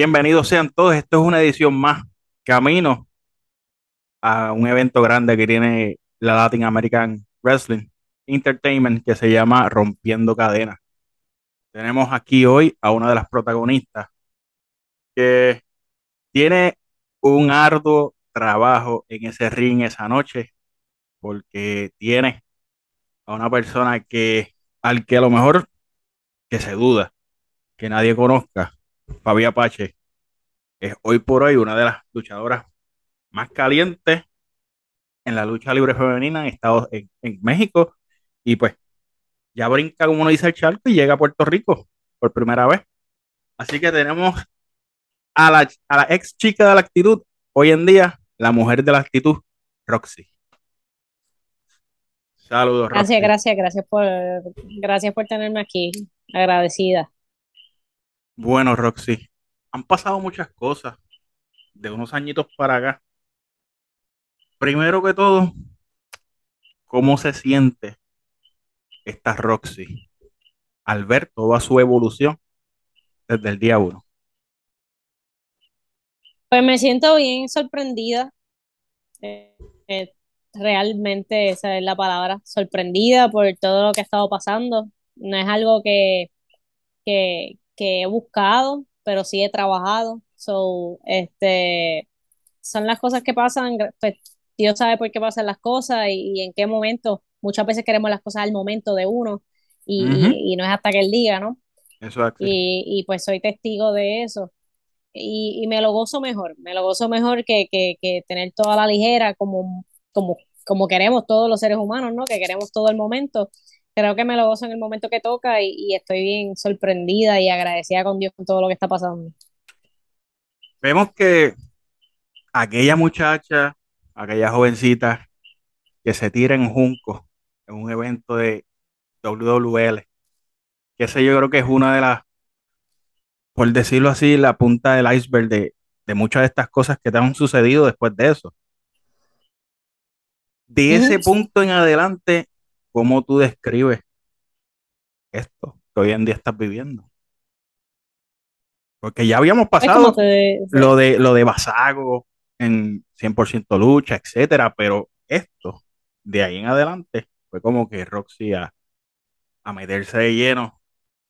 Bienvenidos sean todos. Esto es una edición más camino a un evento grande que tiene la Latin American Wrestling Entertainment que se llama Rompiendo Cadenas. Tenemos aquí hoy a una de las protagonistas que tiene un arduo trabajo en ese ring esa noche porque tiene a una persona que al que a lo mejor que se duda que nadie conozca Fabi Apache es hoy por hoy una de las luchadoras más calientes en la lucha libre femenina en Estados en, México y pues ya brinca como uno dice el charco y llega a Puerto Rico por primera vez. Así que tenemos a la, a la ex chica de la actitud, hoy en día la mujer de la actitud, Roxy. Saludos. Gracias, gracias, gracias por, gracias por tenerme aquí. Agradecida. Bueno, Roxy, han pasado muchas cosas de unos añitos para acá. Primero que todo, ¿cómo se siente esta Roxy al ver toda su evolución desde el día uno? Pues me siento bien sorprendida. Eh, eh, realmente esa es la palabra, sorprendida por todo lo que ha estado pasando. No es algo que, que, que he buscado, pero sí he trabajado. So, este, son las cosas que pasan, pues Dios sabe por qué pasan las cosas y, en qué momento. Muchas veces queremos las cosas al momento de uno y, y, no es hasta que él diga, ¿no? Exacto. Y, y pues soy testigo de eso. Y, me lo gozo mejor, me lo gozo mejor que, que, que tener toda la ligera como, como, como queremos todos los seres humanos, ¿no? Que queremos todo el momento creo que me lo gozo en el momento que toca y, estoy bien sorprendida y agradecida con Dios con todo lo que está pasando. Vemos que aquella muchacha, aquella jovencita que se tira en Junco en un evento de WWL, que ese yo creo que es una de las, por decirlo así, la punta del iceberg de, de muchas de estas cosas que te han sucedido después de eso. De ese punto en adelante, ¿cómo tú describes esto que hoy en día estás viviendo? Porque ya habíamos pasado lo de lo de Basago en 100% lucha, etcétera, pero esto de ahí en adelante fue como que Roxy a, meterse de lleno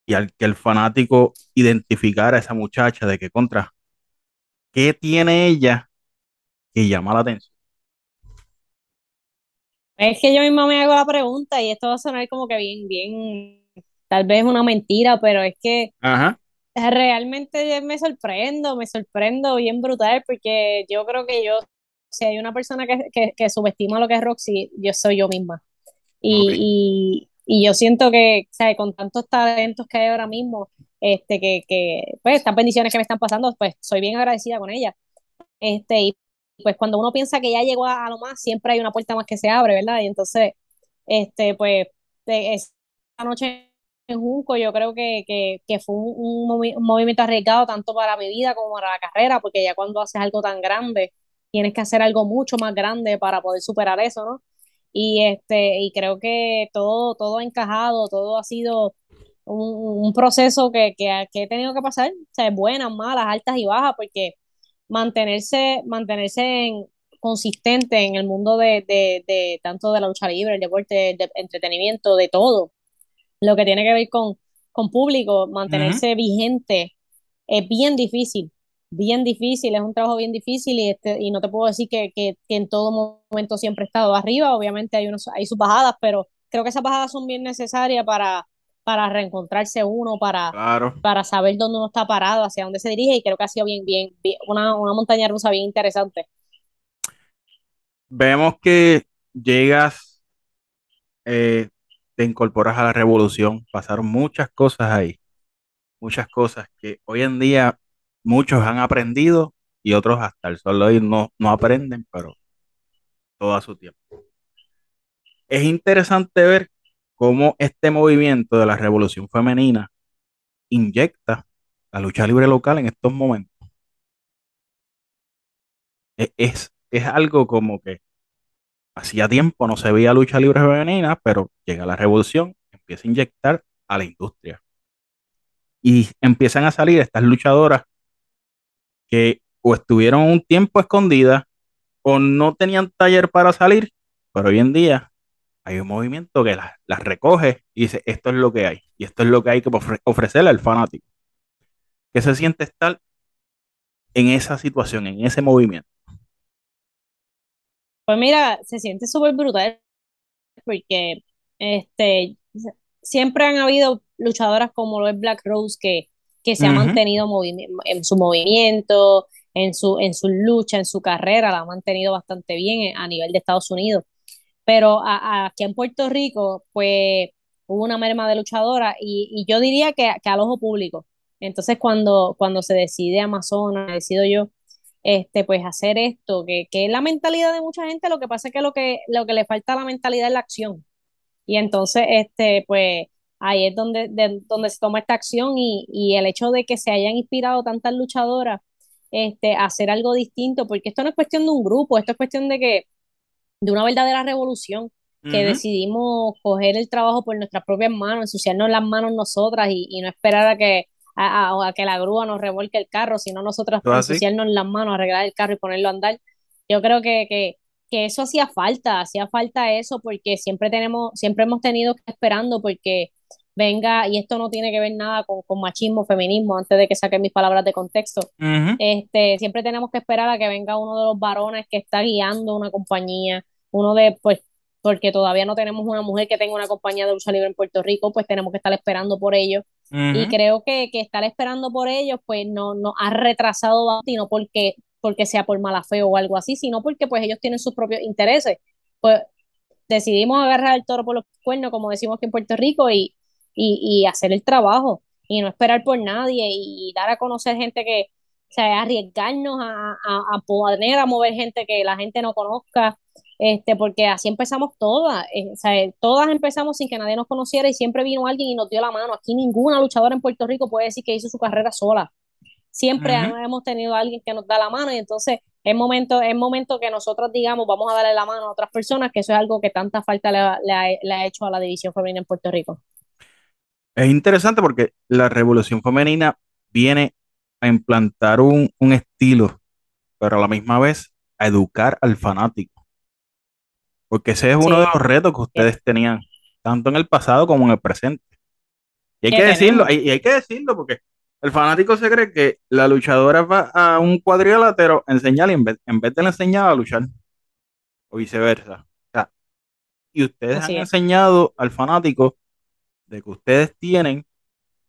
y al que el fanático identificara a esa muchacha de que contra qué tiene ella que llama la atención. Es que yo misma me hago la pregunta y esto va a sonar como que bien, bien, tal vez una mentira, pero es que realmente me sorprendo, me sorprendo bien brutal porque yo creo que yo, si hay una persona que, subestima lo que es Roxy, yo soy yo misma. Y, yo siento que, o con tantos talentos que hay ahora mismo, este, que, que, pues, estas bendiciones que me están pasando, pues, soy bien agradecida con ella. Este, y pues cuando uno piensa que ya llegó a, lo más, siempre hay una puerta más que se abre, ¿verdad? Y entonces, este, pues, esa noche en Junco yo creo que, fue un, movimiento arriesgado tanto para mi vida como para la carrera, porque ya cuando haces algo tan grande, tienes que hacer algo mucho más grande para poder superar eso, ¿no? Y este, y creo que todo, todo ha encajado, todo ha sido un, proceso que, que, he tenido que pasar, o sea, buenas, malas, altas y bajas, porque mantenerse, mantenerse en, consistente en el mundo de, de, tanto de la lucha libre, el deporte, el entretenimiento, de todo. Lo que tiene que ver con, con público, mantenerse vigente es bien difícil, bien difícil, es un trabajo bien difícil y, este, y no te puedo decir que, que, que, en todo momento siempre he estado arriba, obviamente hay, unos, hay sus bajadas, pero creo que esas bajadas son bien necesarias para, para reencontrarse uno, para, para saber dónde uno está parado, hacia dónde se dirige, y creo que ha sido bien, bien, una, montaña rusa bien interesante. Vemos que llegas, eh, te incorporas a la revolución, pasaron muchas cosas ahí, muchas cosas que hoy en día muchos han aprendido y otros hasta el sol de hoy no, no aprenden, pero todo a su tiempo. Es interesante ver cómo este movimiento de la revolución femenina inyecta la lucha libre local en estos momentos. E-, es, es, algo como que hacía tiempo no se veía lucha libre femenina, pero llega la revolución, empieza a inyectar a la industria. Y empiezan a salir estas luchadoras que o estuvieron un tiempo escondidas o no tenían taller para salir, pero hoy en día hay un movimiento que las, recoge y dice, esto es lo que hay, y esto es lo que hay que ofrecerle al fanático. ¿Qué se siente estar en esa situación, en ese movimiento? Pues mira, se siente súper brutal porque este, siempre han habido luchadoras como lo es Black Rose que, que se ha mantenido en su movimiento, en su, en su lucha, en su carrera, la ha mantenido bastante bien a nivel de Estados Unidos. Pero aquí en Puerto Rico, pues hubo una merma de luchadora y, yo diría que, que, al ojo público. Entonces, cuando, cuando se decide Amazonas, decido yo, este, pues hacer esto, que, que es la mentalidad de mucha gente, lo que pasa es que lo que, lo que le falta a la mentalidad es la acción. Y entonces, este, pues ahí es donde, donde se toma esta acción y, y, el hecho de que se hayan inspirado tantas luchadoras este, a hacer algo distinto, porque esto no es cuestión de un grupo, esto es cuestión de que de una verdadera revolución que decidimos coger el trabajo por nuestras propias manos, ensuciarnos las manos nosotras y, no esperar a que a, que la grúa nos revuelque el carro, sino nosotras ensuciarnos las manos, arreglar el carro y ponerlo a andar. Yo creo que, que, que eso hacía falta, hacía falta eso porque siempre tenemos, siempre hemos tenido que esperando porque venga, y esto no tiene que ver nada con, con machismo, feminismo, antes de que saque mis palabras de contexto, este, siempre tenemos que esperar a que venga uno de los varones que está guiando una compañía, uno de, pues, porque todavía no tenemos una mujer que tenga una compañía de lucha libre en Puerto Rico, pues tenemos que estar esperando por ellos. Y creo que, que, estar esperando por ellos, pues no, no ha retrasado no porque, porque sea por mala fe o algo así, sino porque pues ellos tienen sus propios intereses. Pues decidimos agarrar el toro por los cuernos, como decimos aquí en Puerto Rico, y, y, hacer el trabajo y no esperar por nadie y dar a conocer gente que, o sea, arriesgarnos a, a, a poner a mover gente que la gente no conozca, este, porque así empezamos todas, eh, o sea, todas empezamos sin que nadie nos conociera y siempre vino alguien y nos dio la mano. Aquí ninguna luchadora en Puerto Rico puede decir que hizo su carrera sola. Siempre hemos tenido a alguien que nos da la mano y entonces es momento, es momento que nosotros digamos, vamos a darle la mano a otras personas, que eso es algo que tanta falta le, ha, hecho a la división femenina en Puerto Rico. Es interesante porque la revolución femenina viene a implantar un, un estilo, pero a la misma vez a educar al fanático porque ese es uno de los retos que ustedes tenían, tanto en el pasado como en el presente. Y hay que decirlo, y hay que decirlo, porque el fanático se cree que la luchadora va a un cuadrilátero a enseñar en vez, en vez de enseñar a luchar, o viceversa. y ustedes han enseñado al fanático de que ustedes tienen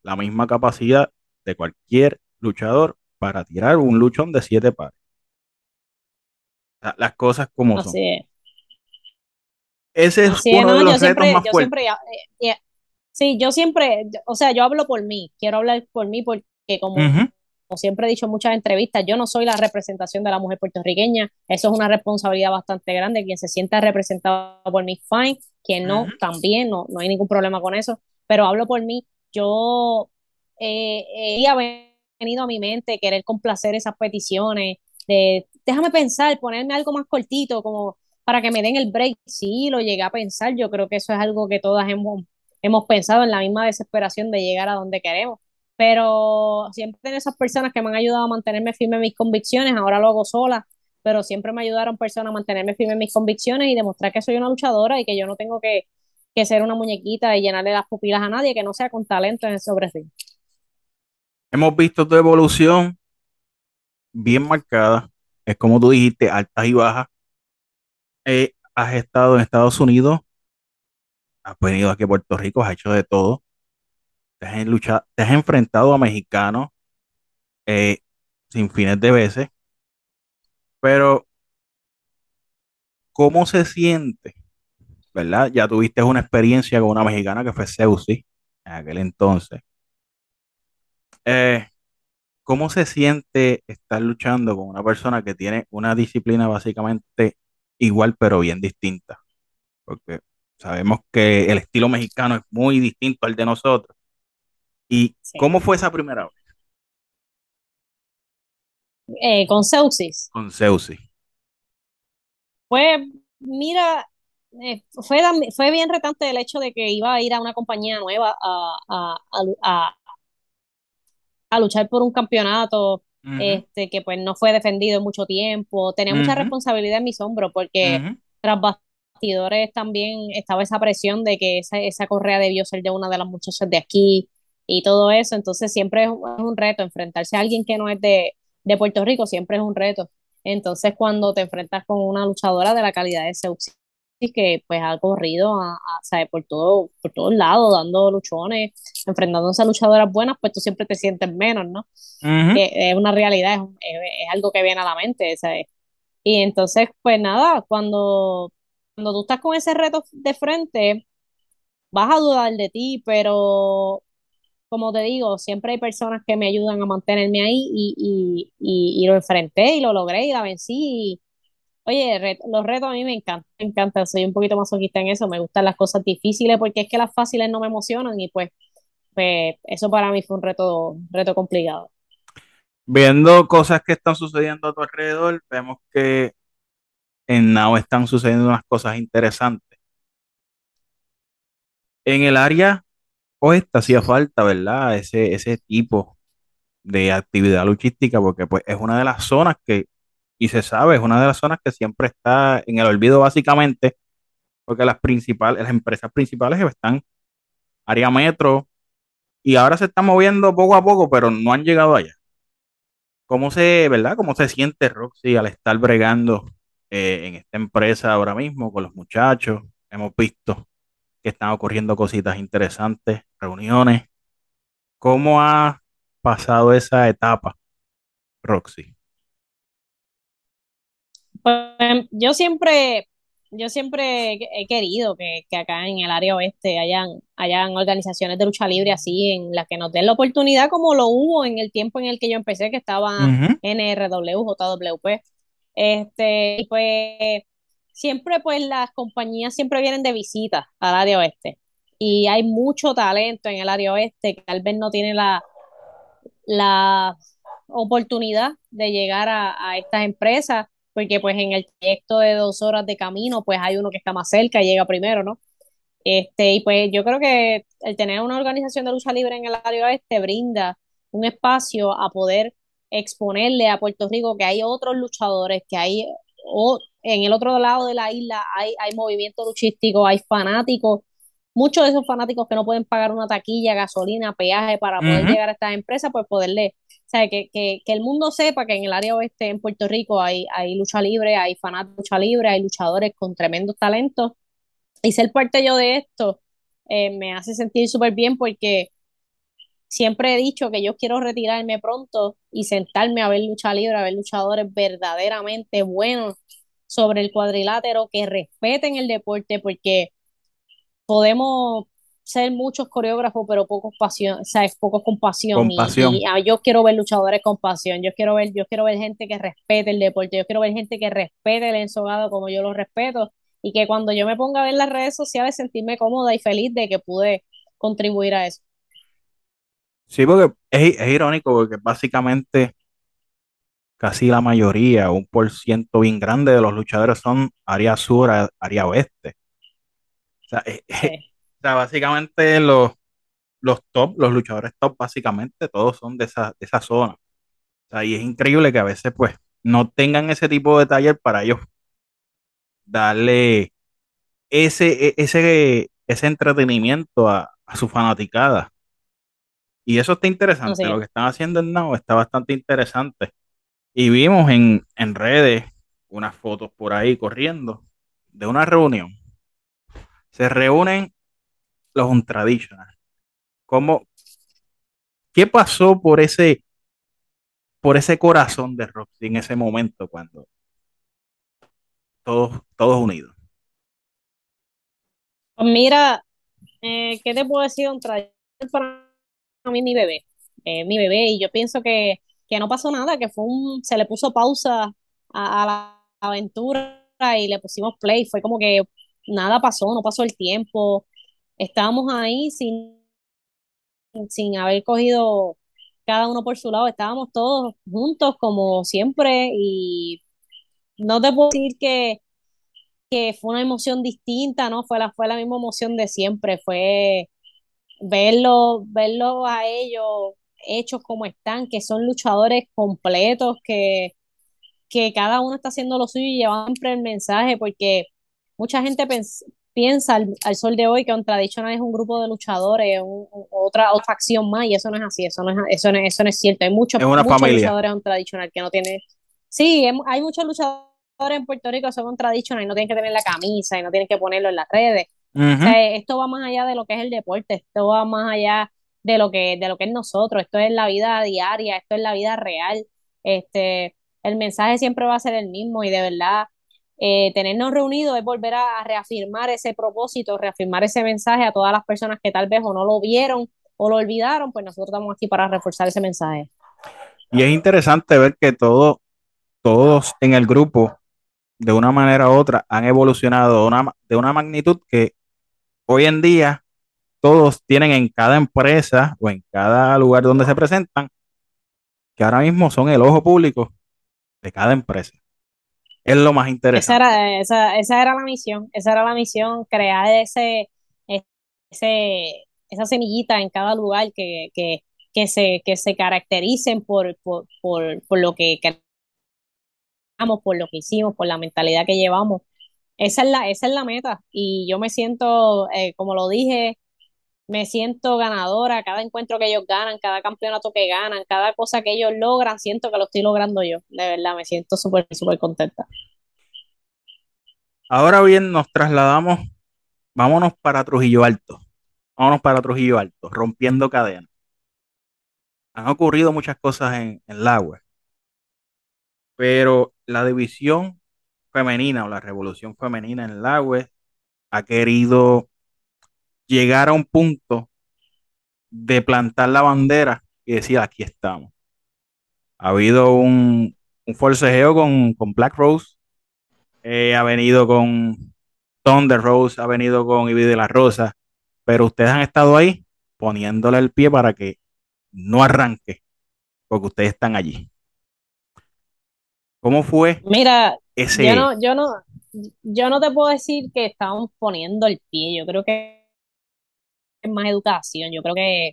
la misma capacidad de cualquier luchador para tirar un luchón de siete pares. las cosas como son. Ese es uno de los retos más fuertes. Eh, eh, sí, yo siempre, o sea, yo hablo por mí, quiero hablar por mí porque como, como siempre he dicho en muchas entrevistas, yo no soy la representación de la mujer puertorriqueña, eso es una responsabilidad bastante grande, quien se sienta representado por mí, fine, quien no, también, no, no hay ningún problema con eso, pero hablo por mí, yo eh, he venido a mi mente querer complacer esas peticiones, de déjame pensar, ponerme algo más cortito, como para que me den el break. Sí, lo llegué a pensar. Yo creo que eso es algo que todas hemos, hemos pensado en la misma desesperación de llegar a donde queremos. Pero siempre esas personas que me han ayudado a mantenerme firme en mis convicciones. Ahora lo hago sola, pero siempre me ayudaron personas a mantenerme firme en mis convicciones y demostrar que soy una luchadora y que yo no tengo que, que ser una muñequita y llenarle las pupilas a nadie que no sea con talento en el sobre Hemos visto tu evolución bien marcada. Es como tú dijiste, altas y bajas eh, has estado en Estados Unidos, has venido aquí a Puerto Rico, has hecho de todo, te has, luchado, te has enfrentado a mexicanos eh, sin fines de veces, pero ¿cómo se siente? ¿Verdad? Ya tuviste una experiencia con una mexicana que fue Seusi en aquel entonces. Eh, ¿Cómo se siente estar luchando con una persona que tiene una disciplina básicamente igual pero bien distinta, porque sabemos que el estilo mexicano es muy distinto al de nosotros. ¿Y cómo fue esa primera vez? Eh, con Seusis. Con Seusis. Pues, mira, eh, fue, fue bien retante el hecho de que iba a ir a una compañía nueva a, a, a, a luchar por un campeonato este, que pues no fue defendido en mucho tiempo, tenía mucha responsabilidad en mis hombros porque tras bastidores también estaba esa presión de que esa, esa correa debió ser de una de las muchachas de aquí y todo eso, entonces siempre es un, reto enfrentarse a alguien que no es de, de Puerto Rico, siempre es un reto. Entonces, cuando te enfrentas con una luchadora de la calidad de Seuxi, que pues ha corrido a, por todo por todos lados dando luchones enfrentándose a luchadoras buenas pues tú siempre te sientes menos no es una realidad es, algo que viene a la mente ¿sabes? y entonces pues nada cuando cuando tú estás con ese reto de frente vas a dudar de ti pero como te digo, siempre hay personas que me ayudan a mantenerme ahí y, y, y, lo enfrenté y lo logré y la vencí. Oye, los retos a mí me encantan, me encantan, soy un poquito masoquista en eso, me gustan las cosas difíciles porque es que las fáciles no me emocionan y pues, pues eso para mí fue un reto, reto complicado. Viendo cosas que están sucediendo a tu alrededor, vemos que en Now están sucediendo unas cosas interesantes. En el área esta hacía falta, ¿verdad? Ese, ese tipo de actividad luchística, porque pues es una de las zonas que, y se sabe, es una de las zonas que siempre está en el olvido básicamente, porque las principales, las empresas principales están área metro, y ahora se están moviendo poco a poco, pero no han llegado allá. ¿Cómo se, verdad? ¿Cómo se siente Roxy al estar bregando eh, en esta empresa ahora mismo con los muchachos? Hemos visto que están ocurriendo cositas interesantes, reuniones. ¿Cómo ha pasado esa etapa, Roxy? Pues yo siempre, yo siempre he querido que, acá en el área oeste hayan, hayan organizaciones de lucha libre así, en las que nos den la oportunidad, como lo hubo en el tiempo en el que yo empecé, que estaba NRW, JWP. Este, y pues siempre pues las compañías siempre vienen de visita al área oeste. Y hay mucho talento en el área oeste que tal vez no tiene la, la oportunidad de llegar a, estas empresas porque pues en el trayecto de dos horas de camino pues hay uno que está más cerca y llega primero, ¿no? Este, y pues yo creo que el tener una organización de lucha libre en el área oeste brinda un espacio a poder exponerle a Puerto Rico que hay otros luchadores, que hay en el otro lado de la isla hay, hay movimiento luchístico, hay fanáticos, muchos de esos fanáticos que no pueden pagar una taquilla, gasolina, peaje para poder llegar a estas empresas, pues poderle, o sea, que, que, que, el mundo sepa que en el área oeste, en Puerto Rico, hay, hay lucha libre, hay fanáticos de lucha libre, hay luchadores con tremendos talentos, y ser parte yo de esto eh, me hace sentir súper bien porque siempre he dicho que yo quiero retirarme pronto y sentarme a ver lucha libre, a ver luchadores verdaderamente buenos sobre el cuadrilátero, que respeten el deporte, porque podemos ser muchos coreógrafos, pero pocos pasión, ¿sabes? pocos con pasión. Y, ah, yo quiero ver luchadores con pasión, yo quiero ver, yo quiero ver gente que respete el deporte, yo quiero ver gente que respete el ensogado como yo lo respeto, y que cuando yo me ponga a ver las redes sociales sentirme cómoda y feliz de que pude contribuir a eso. Sí, porque es, es irónico, porque básicamente casi la mayoría, un por ciento bien grande de los luchadores son área sur, área oeste. O sea, eh, eh, básicamente los, los top, los luchadores top, básicamente todos son de esa, de esa zona. O sea, y es increíble que a veces pues no tengan ese tipo de taller para ellos darle ese, e, ese, ese entretenimiento a, su fanaticada. Y eso está interesante. Lo que están haciendo en Now está bastante interesante. Y vimos en, redes unas fotos por ahí corriendo de una reunión. Se reúnen los Untraditional. ¿Cómo? ¿Qué pasó por ese, por ese corazón de Roxy en ese momento cuando todos, todos unidos? Pues mira, eh, ¿qué te puedo decir? Un para mí mi bebé, eh, mi bebé, y yo pienso que que no pasó nada, que fue un, se le puso pausa a, la aventura y le pusimos play, fue como que nada pasó, no pasó el tiempo, estábamos ahí sin, sin haber cogido cada uno por su lado, estábamos todos juntos como siempre y no te puedo decir que, que fue una emoción distinta, ¿no? Fue la, fue la misma emoción de siempre, fue verlo, verlo a ellos hechos como están, que son luchadores completos, que, que cada uno está haciendo lo suyo y llevando siempre el mensaje, porque mucha gente piensa al, sol de hoy que un tradicional es un grupo de luchadores, otra, otra facción más, y eso no es así, eso no es, eso no, eso no es cierto. Hay muchos, muchos luchadores un tradicional que no tiene. Sí, hay muchos luchadores en Puerto Rico que son un tradicional y no tienen que tener la camisa y no tienen que ponerlo en las redes. esto va más allá de lo que es el deporte, esto va más allá de lo que, de lo que es nosotros, esto es la vida diaria, esto es la vida real. Este, el mensaje siempre va a ser el mismo y de verdad eh, tenernos reunidos es volver a, reafirmar ese propósito, reafirmar ese mensaje a todas las personas que tal vez o no lo vieron o lo olvidaron, pues nosotros estamos aquí para reforzar ese mensaje. Y es interesante ver que todo, todos en el grupo, de una manera u otra, han evolucionado de una magnitud que hoy en día todos tienen en cada empresa o en cada lugar donde se presentan, que ahora mismo son el ojo público de cada empresa. Es lo más interesante. Esa era, esa, era la misión, esa era la misión, crear ese, ese, esa semillita en cada lugar que, que, se, que se caractericen por, por, por, por lo que creamos, por lo que hicimos, por la mentalidad que llevamos. Esa es la, esa es la meta. Y yo me siento, eh, como lo dije, me siento ganadora, cada encuentro que ellos ganan, cada campeonato que ganan, cada cosa que ellos logran, siento que lo estoy logrando yo, de verdad, me siento súper, súper contenta. Ahora bien, nos trasladamos, vámonos para Trujillo Alto, vámonos para Trujillo Alto, rompiendo cadenas. Han ocurrido muchas cosas en, en la web, pero la división femenina o la revolución femenina en la web ha querido llegar a un punto de plantar la bandera y decir, aquí estamos. Ha habido un, un forcejeo con, Black Rose, eh, ha venido con Thunder Rose, ha venido con Ivy de la Rosa, pero ustedes han estado ahí poniéndole el pie para que no arranque, porque ustedes están allí. ¿Cómo fue? Mira, ese... yo no, yo no, yo no te puedo decir que estamos poniendo el pie. Yo creo que más educación. Yo creo que,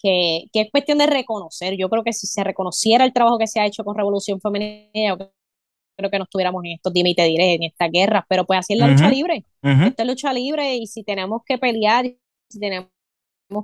que, es cuestión de reconocer. Yo creo que si se reconociera el trabajo que se ha hecho con Revolución Femenina, creo que no estuviéramos en estos, dime y te diré, en esta guerra. Pero pues así es la lucha libre. Esta es lucha libre y si tenemos que pelear, si tenemos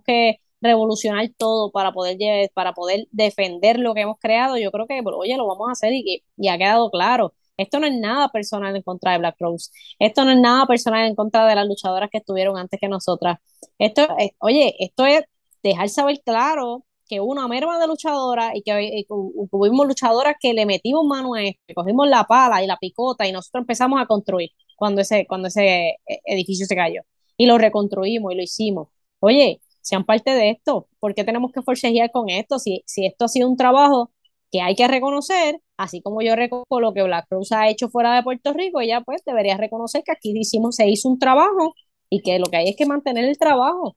que revolucionar todo para poder para poder defender lo que hemos creado, yo creo que, oye, lo vamos a hacer y, y ha quedado claro. Esto no es nada personal en contra de Black Rose. Esto no es nada personal en contra de las luchadoras que estuvieron antes que nosotras. Esto, es, oye, esto es dejar saber claro que una merma de luchadoras y que tuvimos luchadoras que le metimos mano a esto, cogimos la pala y la picota y nosotros empezamos a construir cuando ese, cuando ese eh, edificio se cayó. Y lo reconstruimos y lo hicimos. Oye, sean parte de esto. ¿Por qué tenemos que forcejear con esto? Si, si esto ha sido un trabajo que hay que reconocer, así como yo reconozco lo que Black Cruz ha hecho fuera de Puerto Rico, ella pues debería reconocer que aquí hicimos, se hizo un trabajo y que lo que hay es que mantener el trabajo.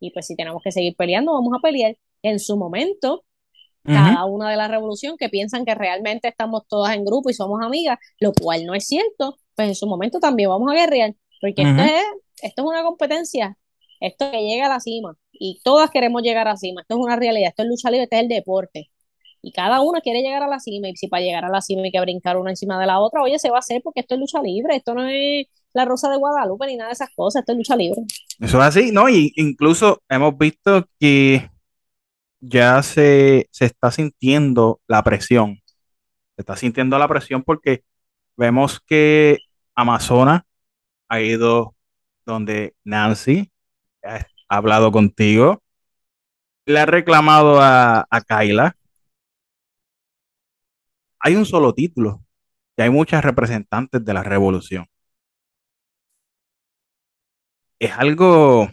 Y pues si tenemos que seguir peleando, vamos a pelear. En su momento, cada una de la revolución que piensan que realmente estamos todas en grupo y somos amigas, lo cual no es cierto, pues en su momento también vamos a guerrear, porque esto, es, esto es una competencia, esto que llega a la cima, y todas queremos llegar a la cima, esto es una realidad, esto es lucha libre, esto es el deporte, y cada uno quiere llegar a la cima y si para llegar a la cima hay que brincar una encima de la otra, oye, se va a hacer porque esto es lucha libre, esto no es la Rosa de Guadalupe ni nada de esas cosas, esto es lucha libre. Eso es así, ¿no? Y incluso hemos visto que ya se, se está sintiendo la presión, se está sintiendo la presión porque vemos que Amazona ha ido donde Nancy ha hablado contigo, le ha reclamado a, a Kyla hay un solo título y hay muchas representantes de la revolución. Es algo,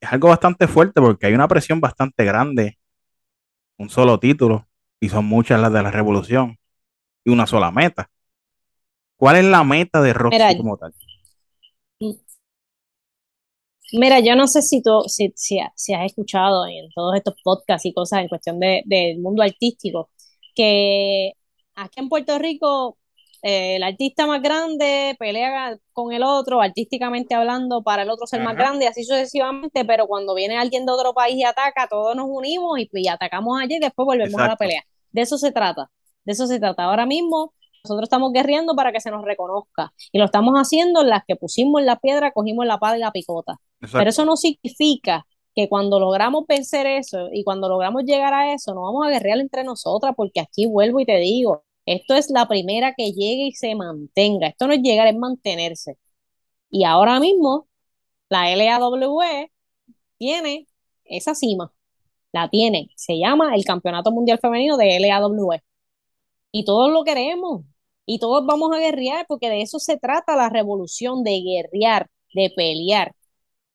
es algo bastante fuerte porque hay una presión bastante grande. Un solo título y son muchas las de la revolución y una sola meta. ¿Cuál es la meta de Roxy como tal? Mira, yo no sé si tú si, si, has escuchado en todos estos podcasts y cosas en cuestión del mundo artístico, que aquí en Puerto Rico eh, el artista más grande pelea con el otro, artísticamente hablando, para el otro ser más grande, así sucesivamente, pero cuando viene alguien de otro país y ataca, todos nos unimos y, atacamos allí y después volvemos a la pelea. De eso se trata, de eso se trata. Ahora mismo nosotros estamos guerreando para que se nos reconozca y lo estamos haciendo en las que pusimos la piedra, cogimos la pala y la picota. Pero eso no significa que cuando logramos vencer eso y cuando logramos llegar a eso, no vamos a guerrear entre nosotras, porque aquí vuelvo y te digo, esto es la primera que llegue y se mantenga. Esto no es llegar, es mantenerse. Y ahora mismo, la LAWE tiene esa cima. La tiene. Se llama el Campeonato Mundial Femenino de LAWE. Y todos lo queremos. Y todos vamos a guerrear porque de eso se trata la revolución, de guerrear, de pelear.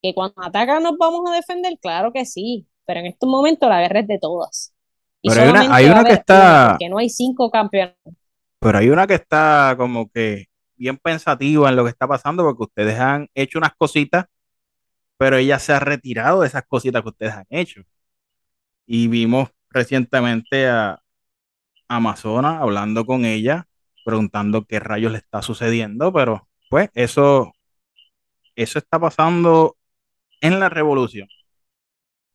Que cuando atacan nos vamos a defender, claro que sí. Pero en estos momentos la guerra es de todas. Pero hay una, hay una que está. Que no hay cinco campeones. Pero hay una que está como que bien pensativa en lo que está pasando, porque ustedes han hecho unas cositas, pero ella se ha retirado de esas cositas que ustedes han hecho. Y vimos recientemente a Amazona hablando con ella, preguntando qué rayos le está sucediendo, pero pues eso, eso está pasando en la revolución.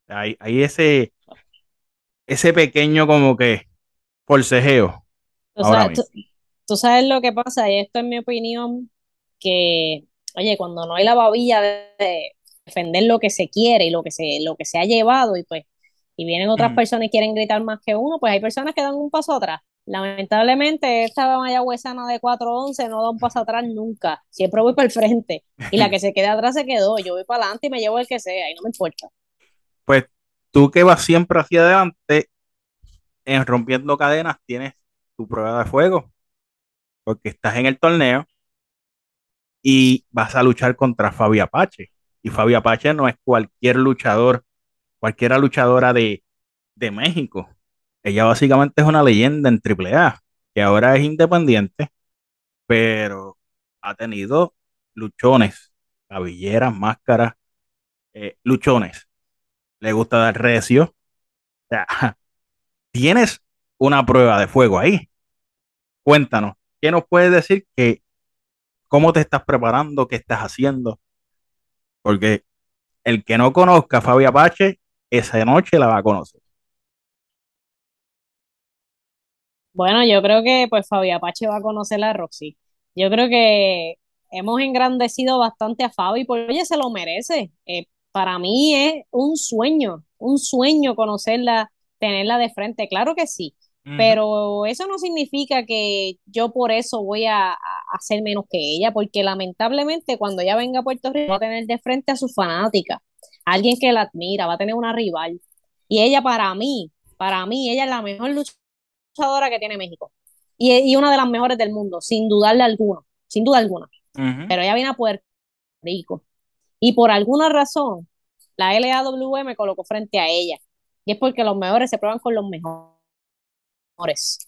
Hay, hay ese, ese pequeño como que forcejeo. tú, sabes lo que pasa, y esto es mi opinión, que, oye, cuando no hay la babilla de, defender lo que se quiere y lo que se, lo que se ha llevado, y pues, y vienen otras personas y quieren gritar más que uno, pues hay personas que dan un paso atrás. Lamentablemente, esta mayagüezana de 4-11 no da un paso atrás nunca. Siempre voy para el frente. Y la que se quede atrás se quedó. Yo voy para adelante y me llevo el que sea, y no me importa. Pues tú que vas siempre hacia adelante, en rompiendo cadenas, tienes tu prueba de fuego, porque estás en el torneo y vas a luchar contra Fabi Apache. Y Fabi Apache no es cualquier luchador, cualquiera luchadora de, de México. Ella básicamente es una leyenda en AAA, que ahora es independiente, pero ha tenido luchones, cabilleras, máscaras, eh, luchones le gusta dar recio. O sea, tienes una prueba de fuego ahí. Cuéntanos, ¿qué nos puedes decir que cómo te estás preparando, qué estás haciendo? Porque el que no conozca a Fabi Apache, esa noche la va a conocer. Bueno, yo creo que pues Fabi Apache va a conocer a Roxy. Yo creo que hemos engrandecido bastante a Fabi, porque ella se lo merece. Eh, para mí es un sueño, un sueño conocerla, tenerla de frente, claro que sí, pero eso no significa que yo por eso voy a, hacer menos que ella, porque lamentablemente cuando ella venga a Puerto Rico va a tener de frente a su fanática, alguien que la admira, va a tener una rival. Y ella para mí, para mí, ella es la mejor luchadora que tiene México. Y, una de las mejores del mundo, sin dudarle alguno, sin duda alguna. Pero ella viene a Puerto Rico y por alguna razón, la LAW me colocó frente a ella. Y es porque los mejores se prueban con los mejores.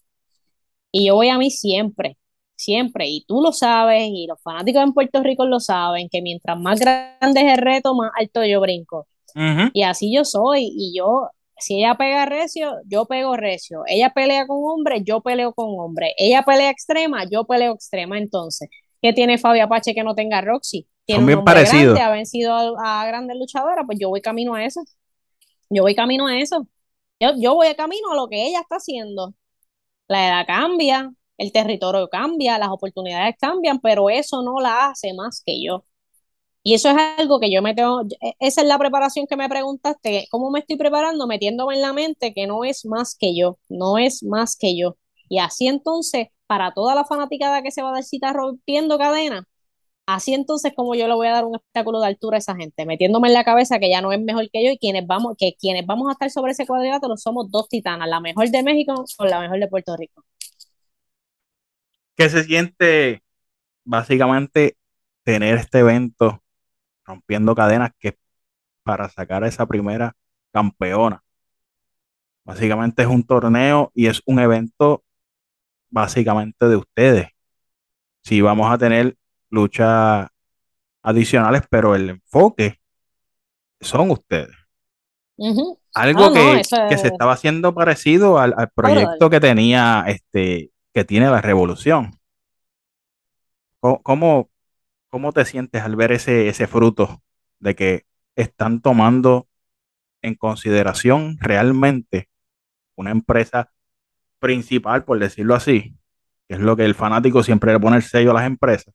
Y yo voy a mí siempre, siempre. Y tú lo sabes, y los fanáticos en Puerto Rico lo saben, que mientras más grande es el reto, más alto yo brinco. Y así yo soy. Y yo, si ella pega recio, yo pego recio. Ella pelea con hombre, yo peleo con hombre. Ella pelea extrema, yo peleo extrema. Entonces, ¿qué tiene Fabio Apache que no tenga Roxy? tiene Son bien parecidos. ha vencido a, grandes luchadoras, pues yo voy camino a eso. Yo voy camino a eso. Yo, yo voy camino a lo que ella está haciendo. La edad cambia, el territorio cambia, las oportunidades cambian, pero eso no la hace más que yo. Y eso es algo que yo me tengo, e, esa es la preparación que me preguntaste, ¿cómo me estoy preparando? Metiéndome en la mente que no es más que yo, no es más que yo. Y así entonces, para toda la fanaticada que se va a dar cita rompiendo cadena, Así entonces como yo le voy a dar un espectáculo de altura a esa gente, metiéndome en la cabeza que ya no es mejor que yo y quienes vamos, que quienes vamos a estar sobre ese cuadrilátero somos dos titanas, la mejor de México con la mejor de Puerto Rico. ¿Qué se siente básicamente tener este evento rompiendo cadenas que para sacar a esa primera campeona? Básicamente es un torneo y es un evento básicamente de ustedes. Si vamos a tener luchas adicionales, pero el enfoque son ustedes. Algo que, se estaba haciendo parecido al, proyecto que tenía, este, que tiene la revolución. ¿Cómo, cómo te sientes al ver ese, ese fruto de que están tomando en consideración realmente una empresa principal, por decirlo así, que es lo que el fanático siempre le pone el sello a las empresas,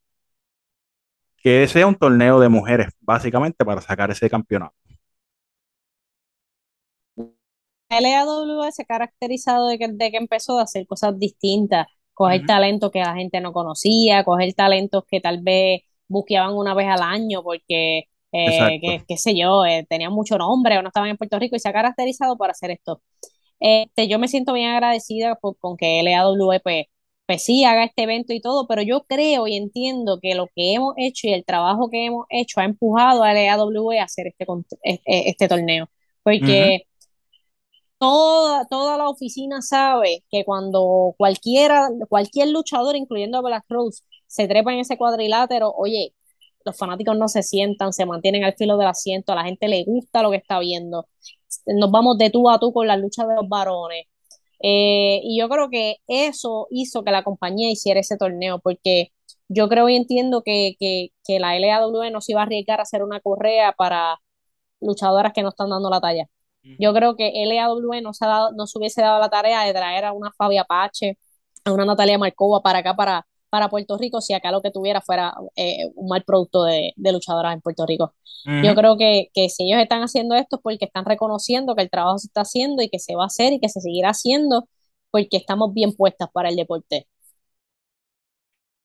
que sea un torneo de mujeres, básicamente para sacar ese campeonato. LAW se ha caracterizado de que, de que empezó a hacer cosas distintas, coger talento que la gente no conocía, coger talentos que tal vez busqueaban una vez al año porque, eh, qué sé yo, eh, tenían mucho nombre o no estaban en Puerto Rico y se ha caracterizado para hacer esto. Este, yo me siento bien agradecida con que LAW pues, sí haga este evento y todo, pero yo creo y entiendo que lo que hemos hecho y el trabajo que hemos hecho ha empujado a LAW a hacer este, este, este torneo, porque toda, toda la oficina sabe que cuando cualquiera, cualquier luchador, incluyendo a Black Rose, se trepa en ese cuadrilátero, oye, los fanáticos no se sientan, se mantienen al filo del asiento, a la gente le gusta lo que está viendo. Nos vamos de tú a tú con la lucha de los varones. Eh, y yo creo que eso hizo que la compañía hiciera ese torneo, porque yo creo y entiendo que, que, que la LAW no se iba a arriesgar a hacer una correa para luchadoras que no están dando la talla. Yo creo que LAW no se, no se hubiese dado la tarea de traer a una Fabia Pache, a una Natalia Marcova para acá, para, para Puerto Rico, si acá lo que tuviera fuera eh, un mal producto de, luchadoras en Puerto Rico. Yo creo que, que, si ellos están haciendo esto es porque están reconociendo que el trabajo se está haciendo y que se va a hacer y que se seguirá haciendo porque estamos bien puestas para el deporte.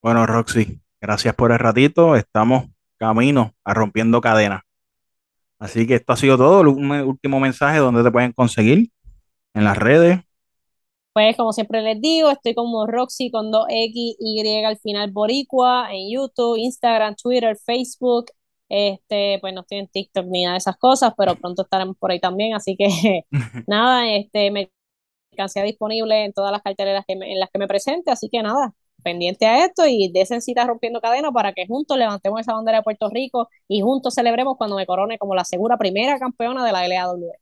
Bueno, Roxy, gracias por el ratito. Estamos camino a rompiendo cadenas. Así que esto ha sido todo. Un último mensaje donde te pueden conseguir en las redes. Pues como siempre les digo, estoy como Roxy con dos X, Y al final Boricua en YouTube, Instagram, Twitter, Facebook. Este, pues no estoy en TikTok ni nada de esas cosas, pero pronto estaremos por ahí también. Así que nada, este, mercancía disponible en todas las carteleras que en las que me presente. Así que nada, pendiente a esto y de cita rompiendo cadena para que juntos levantemos esa bandera de Puerto Rico y juntos celebremos cuando me corone como la segura primera campeona de la LAW.